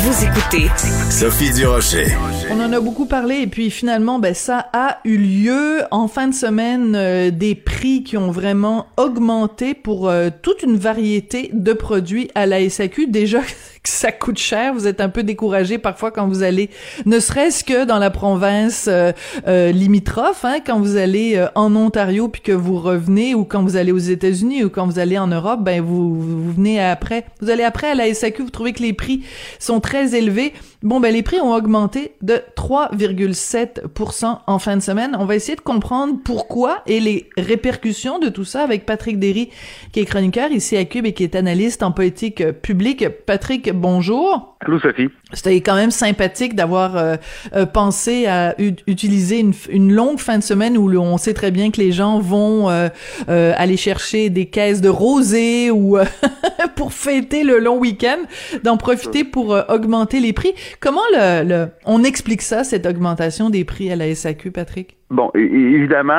Vous écoutez Sophie Durocher. On en a beaucoup parlé et puis finalement, ben ça a eu lieu en fin de semaine. euh, des prix qui ont vraiment augmenté pour euh, toute une variété de produits à la SAQ. Déjà que ça coûte cher, vous êtes un peu découragé parfois quand vous allez, ne serait-ce que dans la province euh, euh, limitrophe, hein, quand vous allez euh, en Ontario puis que vous revenez, ou quand vous allez aux États-Unis ou quand vous allez en Europe, ben vous, vous venez après, vous allez après à la SAQ, vous trouvez que les prix sont très élevés. Bon, ben les prix ont augmenté de 3,7% en fin de semaine. On va essayer de comprendre pourquoi et les répercussions de tout ça avec Patrick Derry, qui est chroniqueur ici à Cube et qui est analyste en politique publique. Patrick, bonjour. Allô, Sophie. C'était quand même sympathique d'avoir euh, euh, pensé à utiliser une, une longue fin de semaine où on sait très bien que les gens vont euh, euh, aller chercher des caisses de rosé ou euh, pour fêter le long week-end, d'en profiter pour augmenter les prix. Comment le, le on explique ça, cette augmentation des prix à la SAQ, Patrick? Bon, évidemment,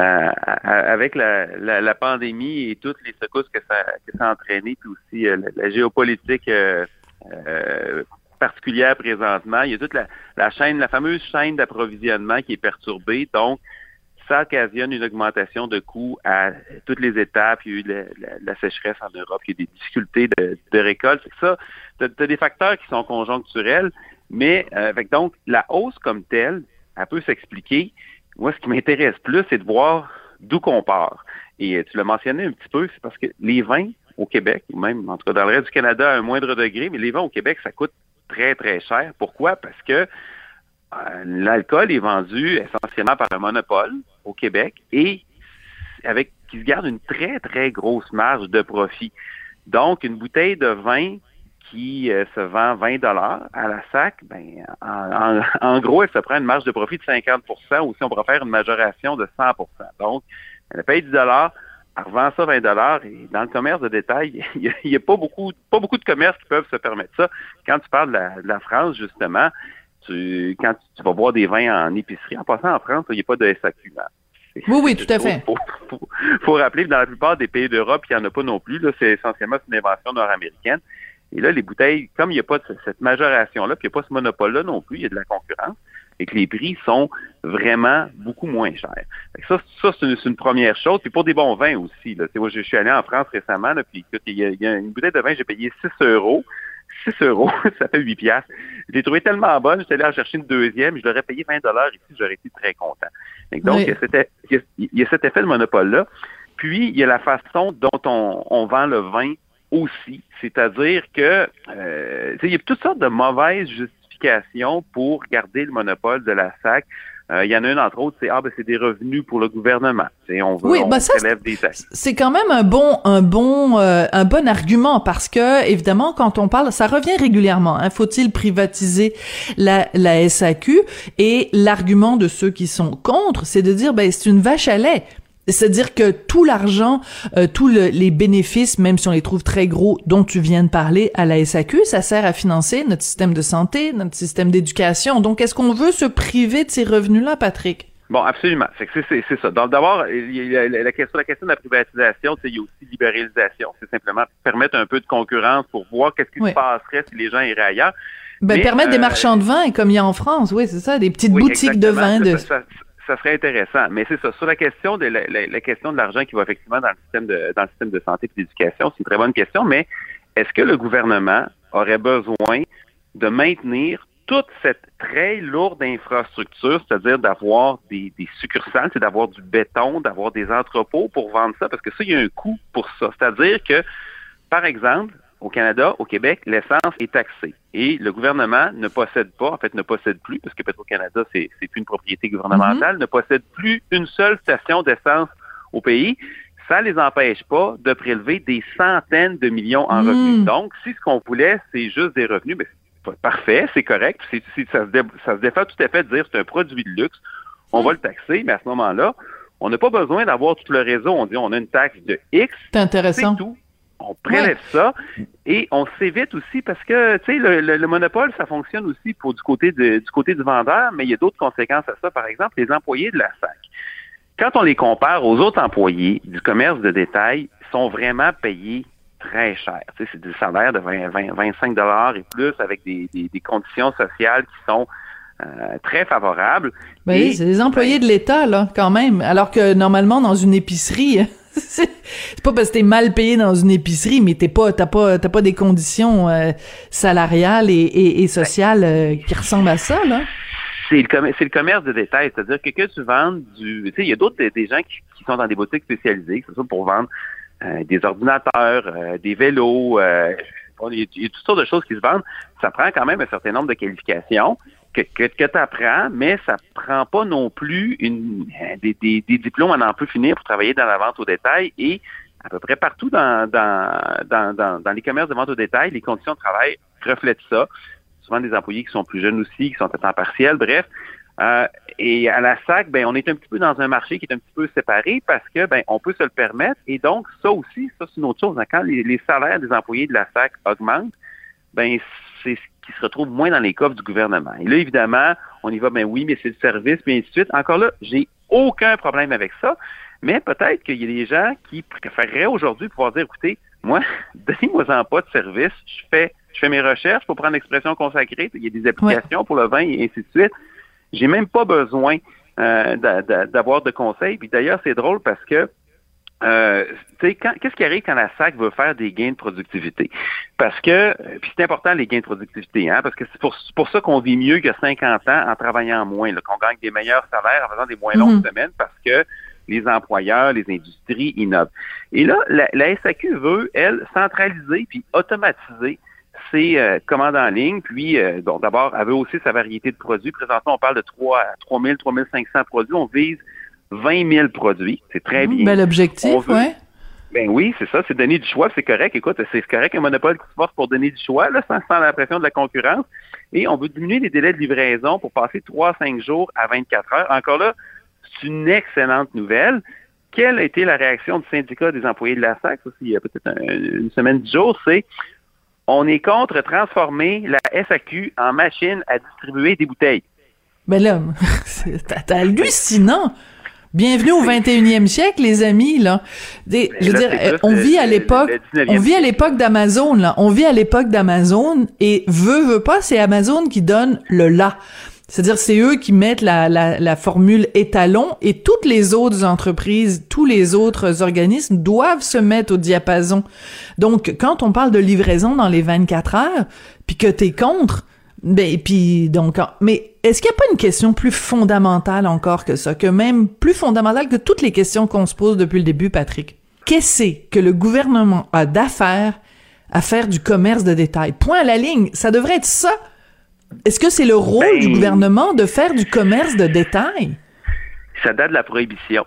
euh, avec la, la, la pandémie et toutes les secousses que ça, que ça a entraîné, puis aussi euh, la, la géopolitique euh, euh, particulière présentement, il y a toute la, la chaîne, la fameuse chaîne d'approvisionnement qui est perturbée. Donc, ça occasionne une augmentation de coûts à toutes les étapes. Il y a eu la, sécheresse en Europe, il y a des difficultés de, de récolte. Ça, tu as, des facteurs qui sont conjoncturels, mais euh, donc la hausse comme telle, elle peut s'expliquer. Moi, ce qui m'intéresse plus, c'est de voir d'où qu'on part. Et euh, tu l'as mentionné un petit peu, c'est parce que les vins au Québec, ou même en tout cas dans le reste du Canada à un moindre degré, mais les vins au Québec, ça coûte très, très cher. Pourquoi? Parce que euh, l'alcool est vendu essentiellement par un monopole au Québec et avec qui se garde une très, très grosse marge de profit. Donc, une bouteille de vin qui euh, se vend 20 dollars à la sac, ben, en, gros, elle se prend une marge de profit de 50% ou si on faire une majoration de 100% Donc, elle paye 10 dollars, revend ça 20 dollars et dans le commerce de détail, il n'y a, il y a pas beaucoup pas beaucoup de commerces qui peuvent se permettre ça. Quand tu parles de la, de la France, justement, tu, quand tu, tu vas boire des vins en épicerie, en passant en France, il n'y a pas de SAQ. là. Oui, oui, tout à fait. Faut, faut- faut rappeler que dans la plupart des pays d'Europe, il n'y en a pas non plus. Là, c'est essentiellement une invention nord-américaine. Et là, les bouteilles, comme il n'y a pas de cette majoration-là, puis il n'y a pas ce monopole-là non plus, il y a de la concurrence, et que les prix sont vraiment beaucoup moins chers. Ça, ça c'est une, première chose. Puis pour des bons vins aussi. Là. Moi, je, suis allé en France récemment, là, puis écoute, il y, a, il y a une bouteille de vin, j'ai payé 6 euros. 6 euros, ça fait 8 piastres. Je l'ai trouvé tellement bonne, j'étais allé en chercher une deuxième, je l'aurais payé 20 dollars ici, j'aurais été très content. Donc, Oui. il, y a cet, il y a- il y a cet effet de monopole-là. Puis, il y a la façon dont on, on vend le vin aussi. C'est-à-dire que euh, il y a toutes sortes de mauvaises justifications pour garder le monopole de la SAC. Euh, il y en a une, entre autres, c'est ah ben c'est des revenus pour le gouvernement. Sais, on veut Oui, on ben ça, des taxes. C'est quand même un bon, un bon, euh, un bon argument parce que évidemment, quand on parle, ça revient régulièrement. Hein, Faut-il privatiser la, la SAQ Et l'argument de ceux qui sont contre, c'est de dire, ben c'est une vache à lait. C'est-à-dire que tout l'argent, euh, tous le- les bénéfices, même si on les trouve très gros, dont tu viens de parler à la SAQ, ça sert à financer notre système de santé, notre système d'éducation. Donc, est-ce qu'on veut se priver de ces revenus-là, Patrick? Bon, absolument. C'est, ça. D'abord, la, question, la question de la privatisation, il y a aussi libéralisation. C'est simplement permettre un peu de concurrence pour voir qu'est-ce qui Oui. se passerait si les gens iraient ailleurs. Ben, Mais, permettre des euh, marchands de vin, comme il y a en France, oui, c'est ça, des petites Oui, boutiques de vin. De... Ça, ça- ça serait intéressant. Mais c'est ça. Sur la question de la, question de l'argent qui va effectivement dans le système de dans le système de santé et d'éducation, c'est une très bonne question. Mais est-ce que le gouvernement aurait besoin de maintenir toute cette très lourde infrastructure, c'est-à-dire d'avoir des, des succursales, c'est d'avoir du béton, d'avoir des entrepôts pour vendre ça, parce que ça, il y a un coût pour ça. C'est-à-dire que, par exemple, au Canada, au Québec, l'essence est taxée. Et le gouvernement ne possède pas, en fait, ne possède plus, parce que Petro-Canada, c'est, une propriété gouvernementale, ne possède plus une seule station d'essence au pays. Ça les empêche pas de prélever des centaines de millions en Mm. revenus. Donc, si ce qu'on voulait, c'est juste des revenus, ben, c'est pas- parfait, c'est correct. Ça, se dé- ça se défait tout à fait de dire c'est un produit de luxe. On va le taxer, mais à ce moment-là, on n'a pas besoin d'avoir tout le réseau. On dit on a une taxe de X, C'est intéressant. tout. On prélève ça et on s'évite aussi parce que tu sais le, le- le monopole ça fonctionne aussi pour du côté de- du côté du vendeur, mais il y a d'autres conséquences à ça. Par exemple, les employés de la SAC. quand on les compare aux autres employés du commerce de détail, sont vraiment payés très cher. c'est des salaires de 20, 25 dollars et plus avec des, conditions sociales qui sont euh, très favorables. Ben c'est des employés ben de l'État, là, quand même. Alors que normalement, dans une épicerie, c'est pas parce que t'es mal payé dans une épicerie, mais t'es pas, t'as pas, t'as pas des conditions euh, salariales et, sociales euh, qui ressemblent à ça, là. C'est le, le, commerce de détail, c'est-à-dire que que tu vendes du, tu sais, il y a d'autres des gens qui, qui, sont dans des boutiques spécialisées, que ce soit pour vendre euh, des ordinateurs, euh, des vélos, euh, il y a toutes sortes de choses qui se vendent. Ça prend quand même un certain nombre de qualifications que, que, tu apprends, mais ça prend pas non plus une, des, des, diplômes à n'en plus finir pour travailler dans la vente au détail et à peu près partout dans, dans, dans, dans, les commerces de vente au détail, les conditions de travail reflètent ça. Souvent des employés qui sont plus jeunes aussi, qui sont à temps partiel. Bref, euh, et à la SAC, ben, on est un petit peu dans un marché qui est un petit peu séparé parce que ben, on peut se le permettre. Et donc, ça aussi, ça, c'est une autre chose. Quand les, salaires des employés de la SAC augmentent, ben, c'est ce qui se retrouve moins dans les coffres du gouvernement. Et là, évidemment, on y va, ben oui, mais c'est le service, puis ainsi de suite. Encore là, j'ai aucun problème avec ça. Mais peut-être qu'il y a des gens qui préféreraient aujourd'hui pouvoir dire, écoutez, moi, donnez-moi-en pas de service, je fais, je fais mes recherches pour prendre l'expression consacrée, il y a des applications pour le vin et ainsi de suite. J'ai même pas besoin euh, d'avoir de conseils. Puis d'ailleurs, c'est drôle parce que euh, qu'est-ce qui arrive quand la SAC veut faire des gains de productivité? Parce que, puis c'est important les gains de productivité, hein, parce que c'est pour, ça qu'on vit mieux que 50 ans en travaillant moins, qu'on gagne des meilleurs salaires en faisant des moins longues mm-hmm. semaines, parce que les employeurs, les industries innovent. Et là, la, la SAQ veut, elle, centraliser puis automatiser c'est euh, commande en ligne. Puis, euh, bon, d'abord, elle veut aussi sa variété de produits. Présentement, on parle de 3 3 000, 3 500 produits. On vise 20 000 produits. C'est très mmh, bien. Bel objectif, oui. Ben oui, c'est ça, c'est donner du choix, c'est correct. Écoute, c'est correct un monopole qui se force pour donner du choix, là, sans, sans la pression de la concurrence. Et on veut diminuer les délais de livraison pour passer 3-5 jours à 24 heures. Encore là, c'est une excellente nouvelle. Quelle a été la réaction du syndicat des employés de la SAC, aussi, il y a peut-être une semaine, dix jours, c'est on est contre transformer la SAQ en machine à distribuer des bouteilles. Mais là, c'est hallucinant. Bienvenue au 21e siècle, les amis, là. je veux dire, on vit à l'époque, on vit à l'époque d'Amazon, là. On vit à l'époque d'Amazon et veut, veut pas, c'est Amazon qui donne le là. C'est-à-dire, c'est eux qui mettent la, la, la, formule étalon et toutes les autres entreprises, tous les autres organismes doivent se mettre au diapason. Donc, quand on parle de livraison dans les 24 heures, puis que t'es contre, ben, puis donc, mais est-ce qu'il n'y a pas une question plus fondamentale encore que ça, que même plus fondamentale que toutes les questions qu'on se pose depuis le début, Patrick? Qu'est-ce que le gouvernement a d'affaires à faire du commerce de détail? Point à la ligne. Ça devrait être ça est-ce que c'est le rôle du ben, gouvernement de faire du commerce de détail? Ça date de la prohibition.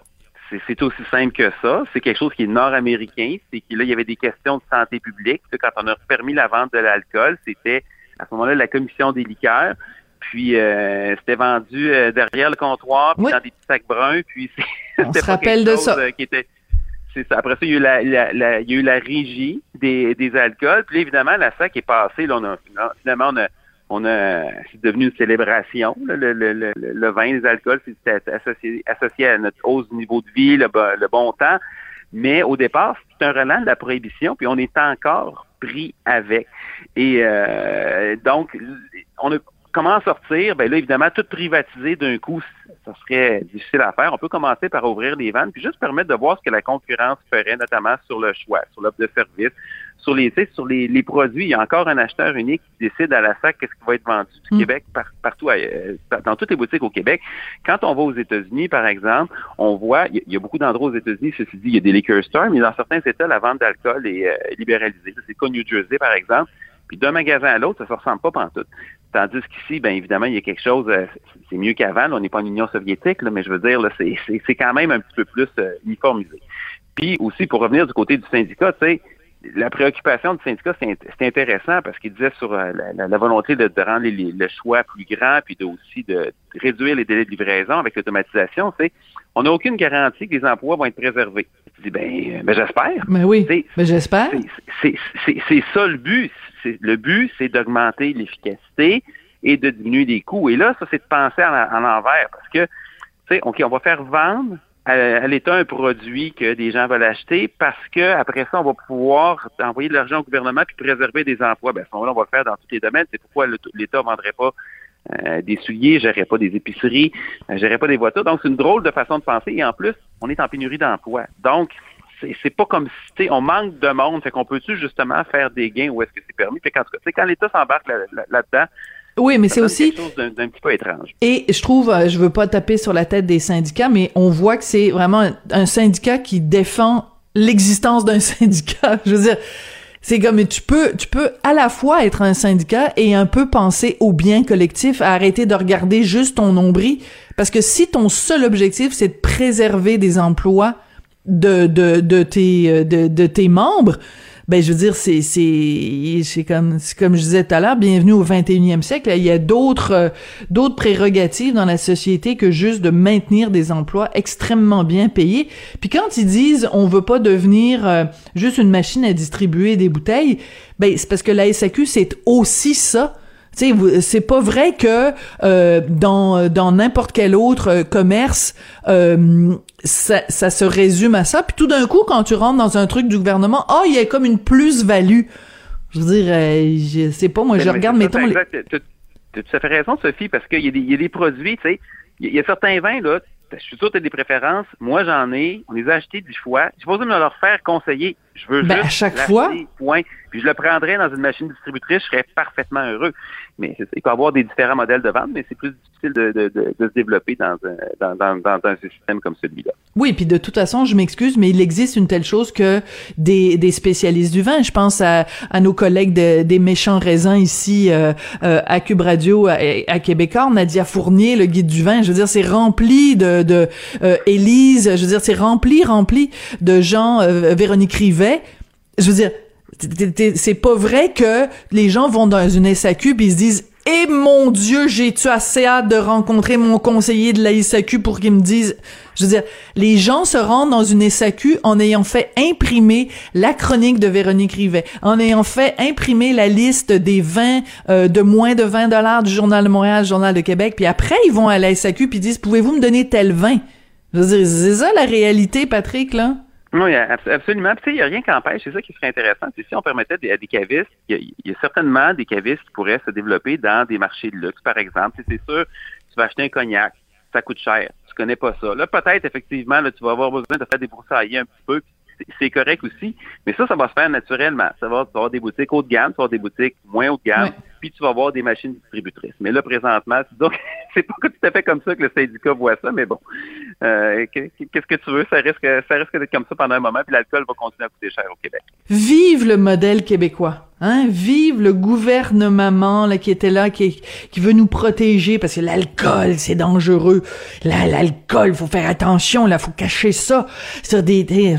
C'est aussi simple que ça. C'est quelque chose qui est nord-américain. C'est qu'il y avait des questions de santé publique. Quand on a permis la vente de l'alcool, c'était à ce moment-là la commission des liqueurs. Puis euh, c'était vendu euh, derrière le comptoir, puis dans des petits sacs bruns. Puis on se rappelle de ça. Euh, qui était, c'est ça. Après ça, il y a eu la, il y a eu la régie des, des alcools. Puis évidemment, la SAC est passée. Là, on a, finalement, on a on a c'est devenu une célébration. le, le, le, le, vin, les alcools, c'est associé, associé à notre hausse du niveau de vie, le, bon temps. Mais au départ, c'est un relent de la prohibition, puis on est encore pris avec. Et euh, donc, on a comment en sortir? Ben là, évidemment, tout privatiser d'un coup, ça serait difficile à faire. On peut commencer par ouvrir les ventes, puis juste permettre de voir ce que la concurrence ferait, notamment sur le choix, sur l'offre de service, sur les sur les, les, produits. Il y a encore un acheteur unique qui décide à la SAC qu'est-ce qui va être vendu du mm. Québec partout, euh, dans toutes les boutiques au Québec. Quand on va aux États-Unis, par exemple, on voit, il y, a beaucoup d'endroits aux États-Unis, ceci dit, il y a des liquor stores, mais dans certains États, la vente d'alcool est euh, libéralisée. C'est le cas New Jersey, par exemple. Puis d'un magasin à l'autre, ça ne se ressemble pas pantoute. Tandis qu'ici, bien évidemment, il y a quelque chose, euh, c'est mieux qu'avant. On n'est pas en Union soviétique, là, mais je veux dire, c'est quand même un petit peu plus euh, uniformisé. Puis aussi, pour revenir du côté du syndicat, tu sais, la préoccupation du syndicat, c'est intéressant parce qu'il disait sur euh, la, volonté de, rendre le choix plus grand, puis de, aussi de réduire les délais de livraison avec l'automatisation, c'est on n'a aucune garantie que les emplois vont être préservés. Dis, ben, ben j'espère. Mais oui, ben j'espère. C'est ça le but. Le but, c'est d'augmenter l'efficacité et de diminuer les coûts. Et là, ça, c'est de penser en, l'envers parce que, tu sais, OK, on va faire vendre à, l'État un produit que des gens veulent acheter parce que après ça, on va pouvoir envoyer de l'argent au gouvernement puis préserver des emplois. Ben, à ce moment-là, on va le faire dans tous les domaines. C'est pourquoi l'État ne vendrait pas euh, des souliers, gérerait pas des épiceries, euh, gérerait pas des voitures. Donc, c'est une drôle de façon de penser. Et en plus, on est en pénurie d'emplois. Donc, c'est pas comme si on manque de monde. Fait qu'on peut-tu justement faire des gains où est-ce que c'est permis? Fait qu'en tout cas, quand l'État s'embarque là-dedans, oui, mais c'est aussi quelque chose d'un petit peu étrange. Et je trouve, euh, je veux pas taper sur la tête des syndicats, mais on voit que c'est vraiment un, syndicat qui défend l'existence d'un syndicat. Je veux dire, c'est comme tu peux, tu peux à la fois être un syndicat et un peu penser au bien collectif, arrêter de regarder juste ton nombril, parce que si ton seul objectif c'est de préserver des emplois de de de tes euh, de, de tes membres, ben je veux dire c'est c'est c'est comme comme je disais tout à l'heure bienvenue au 21e siècle. Il y a d'autres euh, d'autres prérogatives dans la société que juste de maintenir des emplois extrêmement bien payés. Puis quand ils disent on veut pas devenir euh, juste une machine à distribuer des bouteilles ben c'est parce que la SAQ c'est aussi ça. C'est pas vrai que euh, dans dans n'importe quel autre euh, commerce euh, ça, ça, se résume à ça. Puis tout d'un coup, quand tu rentres dans un truc du gouvernement, oh, il y a comme une plus-value. Je veux dire, je sais pas, moi, je regarde, mettons... Tu as tout à fait raison, Sophie, parce qu'il y, y, a des produits, tu sais, il y, a certains vins, là, je suis sûr que tu as des préférences. Moi, j'en ai. On les a achetés dix fois. Je pas besoin de me leur faire conseiller. Je veux ben, juste à chaque fois. Point. Puis je le prendrais dans une machine distributrice. Je serais parfaitement heureux. Mais il peut y avoir des différents modèles de vente, mais c'est plus difficile de, de, de, se développer dans un, dans, dans, dans un système comme celui-là. Oui, puis de toute façon, je m'excuse, mais il existe une telle chose que des, des spécialistes du vin. Je pense à, à nos collègues des méchants raisins ici euh, euh, à Cube Radio à, à Québécois, Nadia Fournier, le guide du vin. Je veux dire, c'est rempli de, de euh, Élise. Je veux dire, c'est rempli, rempli de gens. Euh, Véronique Rivet. Je veux dire, c'est pas vrai que les gens vont dans une SAQ puis ils se disent eh, mon Dieu, j'ai-tu assez hâte de rencontrer mon conseiller de la SAQ pour qu'il me dise... Je veux dire, les gens se rendent dans une SAQ en ayant fait imprimer la chronique de Véronique Rivet, en ayant fait imprimer la liste des vins euh, de moins de 20 dollars du Journal de Montréal, Journal de Québec, puis après, ils vont à la SAQ puis disent, pouvez-vous me donner tel vin? Je veux dire, c'est ça la réalité, Patrick, là? Oui, absolument. Tu sais, il n'y a rien qui empêche. C'est ça qui serait intéressant. Si on permettait à des cavistes, il y, a certainement des cavistes qui pourraient se développer dans des marchés de luxe, par exemple. C'est sûr, tu vas acheter un cognac, ça coûte cher. Tu connais pas ça. Là, peut-être, effectivement, là, tu vas avoir besoin de faire des un petit peu, c'est correct aussi. Mais ça, ça va se faire naturellement. Ça va, tu vas avoir des boutiques haut de gamme, tu vas avoir des boutiques moins haut de gamme, puis tu vas avoir des machines distributrices. Mais là, présentement, donc, c'est pas tout à fait comme ça que le syndicat voit ça, mais bon. Euh, qu'est-ce que tu veux? Ça risque, ça risque d'être comme ça pendant un moment, puis l'alcool va continuer à coûter cher au Québec. Vive le modèle québécois! Hein? Vive le gouvernement là, qui était là, qui, qui veut nous protéger parce que l'alcool, c'est dangereux. L'alcool, faut faire attention, là, faut cacher ça. Sur des, des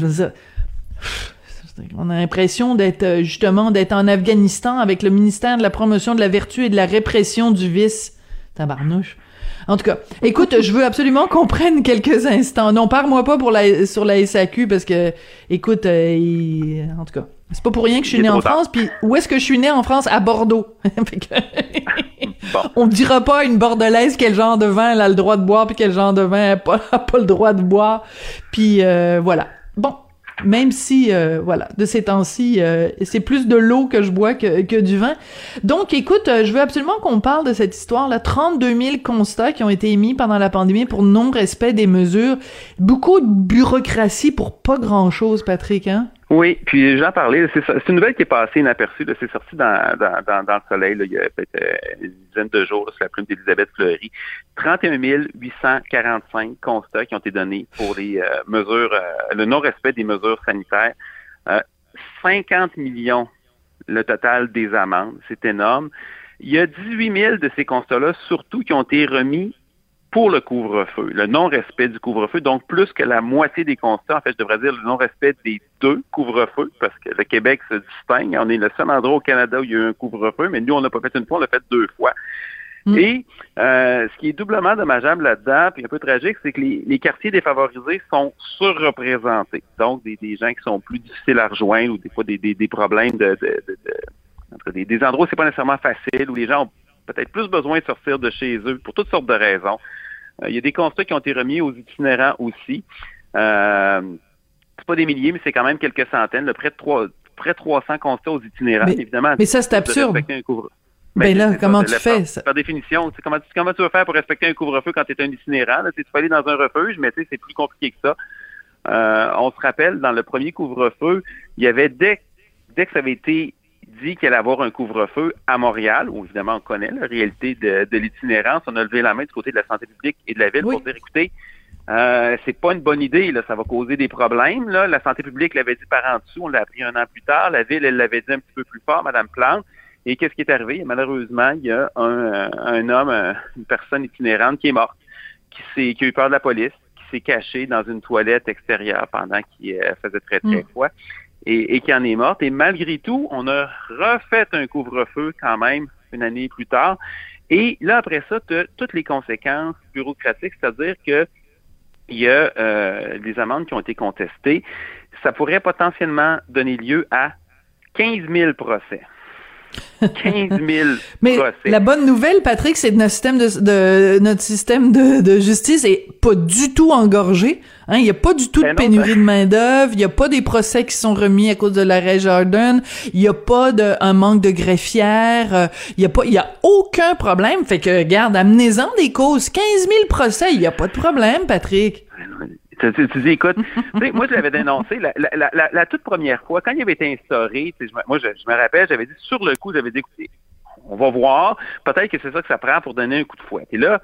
on a l'impression d'être euh, justement d'être en Afghanistan avec le ministère de la promotion de la vertu et de la répression du vice. Tabarnouche. En tout cas, écoute, je veux absolument qu'on prenne quelques instants. Non, parle-moi pas pour la, sur la SAQ parce que, écoute, euh, en tout cas, c'est pas pour rien que je suis né en France. Puis où est-ce que je suis né en France? À Bordeaux. On dira pas à une bordelaise quel genre de vin elle a le droit de boire puis quel genre de vin elle a pas, pas le droit de boire. Puis euh, voilà. Bon, même si, euh, voilà, de ces temps-ci, euh, c'est plus de l'eau que je bois que, que du vin. Donc, écoute, euh, je veux absolument qu'on parle de cette histoire-là. 32 000 constats qui ont été émis pendant la pandémie pour non-respect des mesures. Beaucoup de bureaucratie pour pas grand-chose, Patrick, hein? Oui, puis j'en parlais. C'est une nouvelle qui est passée inaperçue. C'est sorti dans, dans, dans, dans, le soleil il y a peut-être euh, une dizaine de jours là, sur la plume d'Elisabeth Fleury. 31 845 constats qui ont été donnés pour les euh, mesures, euh, le non-respect des mesures sanitaires. 50 millions le total des amendes. C'est énorme. Il y a 18 000 de ces constats-là, surtout, qui ont été remis pour le couvre-feu, le non-respect du couvre-feu, donc plus que la moitié des constats, en fait, je devrais dire le non-respect des deux couvre-feux, parce que le Québec se distingue. On est le seul endroit au Canada où il y a eu un couvre-feu, mais nous, on l'a pas fait une fois, on l'a fait deux fois. Mm. Et euh, ce qui est doublement dommageable là-dedans, puis un peu tragique, c'est que les, quartiers défavorisés sont surreprésentés. Donc, des, gens qui sont plus difficiles à rejoindre ou des fois des, des, problèmes de, de, de, des, des endroits où c'est pas nécessairement facile, où les gens ont peut-être plus besoin de sortir de chez eux pour toutes sortes de raisons. Euh, il y a des constats qui ont été remis aux itinérants aussi. Euh, c'est pas des milliers, mais c'est quand même quelques centaines, près de trois, près de 300 constats aux itinérants, mais, évidemment. Mais ça, c'est absurde. Un couvre... Ben, ben là, comment tu fais? Par, par définition, comment, comment tu vas faire pour respecter un couvre-feu quand tu es un itinérant? Là, tu peux aller dans un refuge, mais c'est plus compliqué que ça. Euh, on se rappelle, dans le premier couvre-feu, il y avait, dès, dès que ça avait été dit qu'il allait avoir un couvre-feu à Montréal, où évidemment on connaît la réalité de, de l'itinérance, on a levé la main du côté de la santé publique et de la ville oui. pour dire, écoutez, euh, c'est pas une bonne idée, là, ça va causer des problèmes. Là. La santé publique l'avait dit par en dessous, on l'a appris un an plus tard. La ville, elle l'avait dit un petit peu plus fort, Madame Plante. Et qu'est-ce qui est arrivé? Malheureusement, il y a un, un homme, une personne itinérante qui est morte, qui, s'est, qui a eu peur de la police, qui s'est caché dans une toilette extérieure pendant qu'il faisait très, très froid et, et qui en est morte. Et malgré tout, on a refait un couvre-feu quand même une année plus tard. Et là, après ça, tu as toutes les conséquences bureaucratiques, c'est-à-dire que il y a euh, des amendes qui ont été contestées. Ça pourrait potentiellement donner lieu à 15 000 procès. 15 000 Mais procès. la bonne nouvelle, Patrick, c'est que notre système de, de notre système de, de, justice est pas du tout engorgé. Hein, il y a pas du tout de Ben non, pénurie ben- de main d'œuvre. Il y a pas des procès qui sont remis à cause de l'arrêt Jordan. Il y a pas de un manque de greffières. Euh, Il y a pas, il y a aucun problème. Fait que regarde, amenez-en des causes. 15 000 procès, il y a pas de problème, Patrick. Tu, tu, tu dis, écoute, moi, je l'avais dénoncé la, la, la, la, la toute première fois, quand il avait été instauré, je moi, je, je me rappelle, j'avais dit, sur le coup, j'avais dit, écoutez, on va voir, peut-être que c'est ça que ça prend pour donner un coup de fouet. Et là,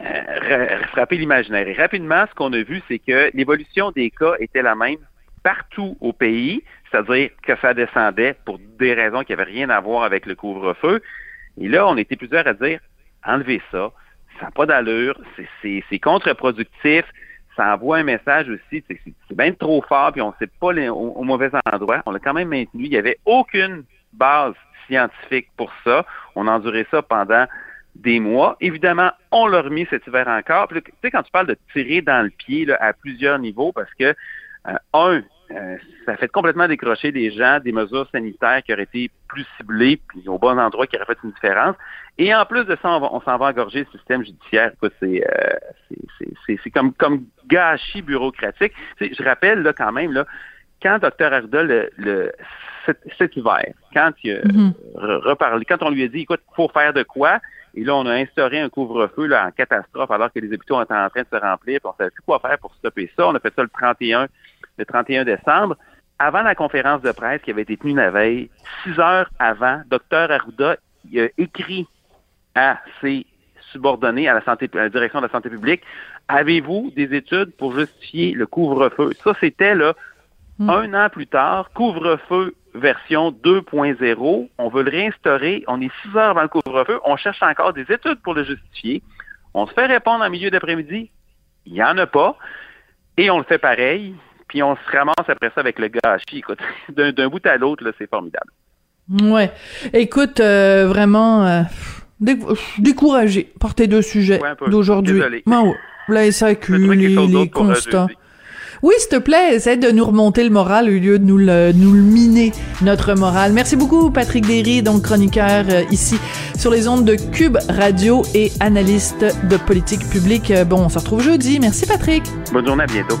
euh, ra- frapper l'imaginaire. Et rapidement, ce qu'on a vu, c'est que l'évolution des cas était la même partout au pays, c'est-à-dire que ça descendait pour des raisons qui n'avaient rien à voir avec le couvre-feu. Et là, on était plusieurs à dire, enlevez ça, ça n'a pas d'allure, c'est contre-productif, ça envoie un message aussi, c'est bien trop fort, puis on ne sait pas les- au, au mauvais endroit. On l'a quand même maintenu. Il n'y avait aucune base scientifique pour ça. On a enduré ça pendant des mois. Évidemment, on l'a remis cet hiver encore. Puis tu sais, quand tu parles de tirer dans le pied là, à plusieurs niveaux, parce que, euh, un, euh, ça fait complètement décrocher des gens des mesures sanitaires qui auraient été plus ciblées, puis au bon endroit, qui auraient fait une différence. Et en plus de ça, on, s'en va engorger le système judiciaire. C'est, euh, comme, comme gâchis bureaucratique. Je rappelle là, quand même, là, quand Dr. Arruda, le, le, cet, cet hiver, quand il a Mhm. re- reparlé, quand on lui a dit, écoute, faut faire de quoi, et là, on a instauré un couvre-feu là, en catastrophe alors que les hôpitaux étaient en train de se remplir, puis on savait plus quoi faire pour stopper ça. On a fait ça le 31, le 31 décembre. Avant la conférence de presse qui avait été tenue la veille, six heures avant, Dr. Arruda il a écrit à ses subordonnés à la santé, à la direction de la santé publique, avez-vous des études pour justifier le couvre-feu? Ça, c'était là, Mm. un an plus tard, couvre-feu version 2.0. On veut le réinstaurer. On est six heures avant le couvre-feu. On cherche encore des études pour le justifier. On se fait répondre en milieu d'après-midi. Il n'y en a pas. Et on le fait pareil. Puis on se ramasse après ça avec le gâchis. Écoute, d'un d'un bout à l'autre, là, c'est formidable. Ouais. Écoute, euh, vraiment euh, dé- découragé par tes deux sujets Ouais, d'aujourd'hui. La SAQ, les, les pour constats. Oui, s'il te plaît, essaie de nous remonter le moral au lieu de nous le, nous miner, notre moral. Merci beaucoup, Patrick Derry, donc chroniqueur euh, ici sur les ondes de Cube Radio et analyste de politique publique. Euh, Bon, on se retrouve jeudi. Merci, Patrick. Bonne journée, à bientôt.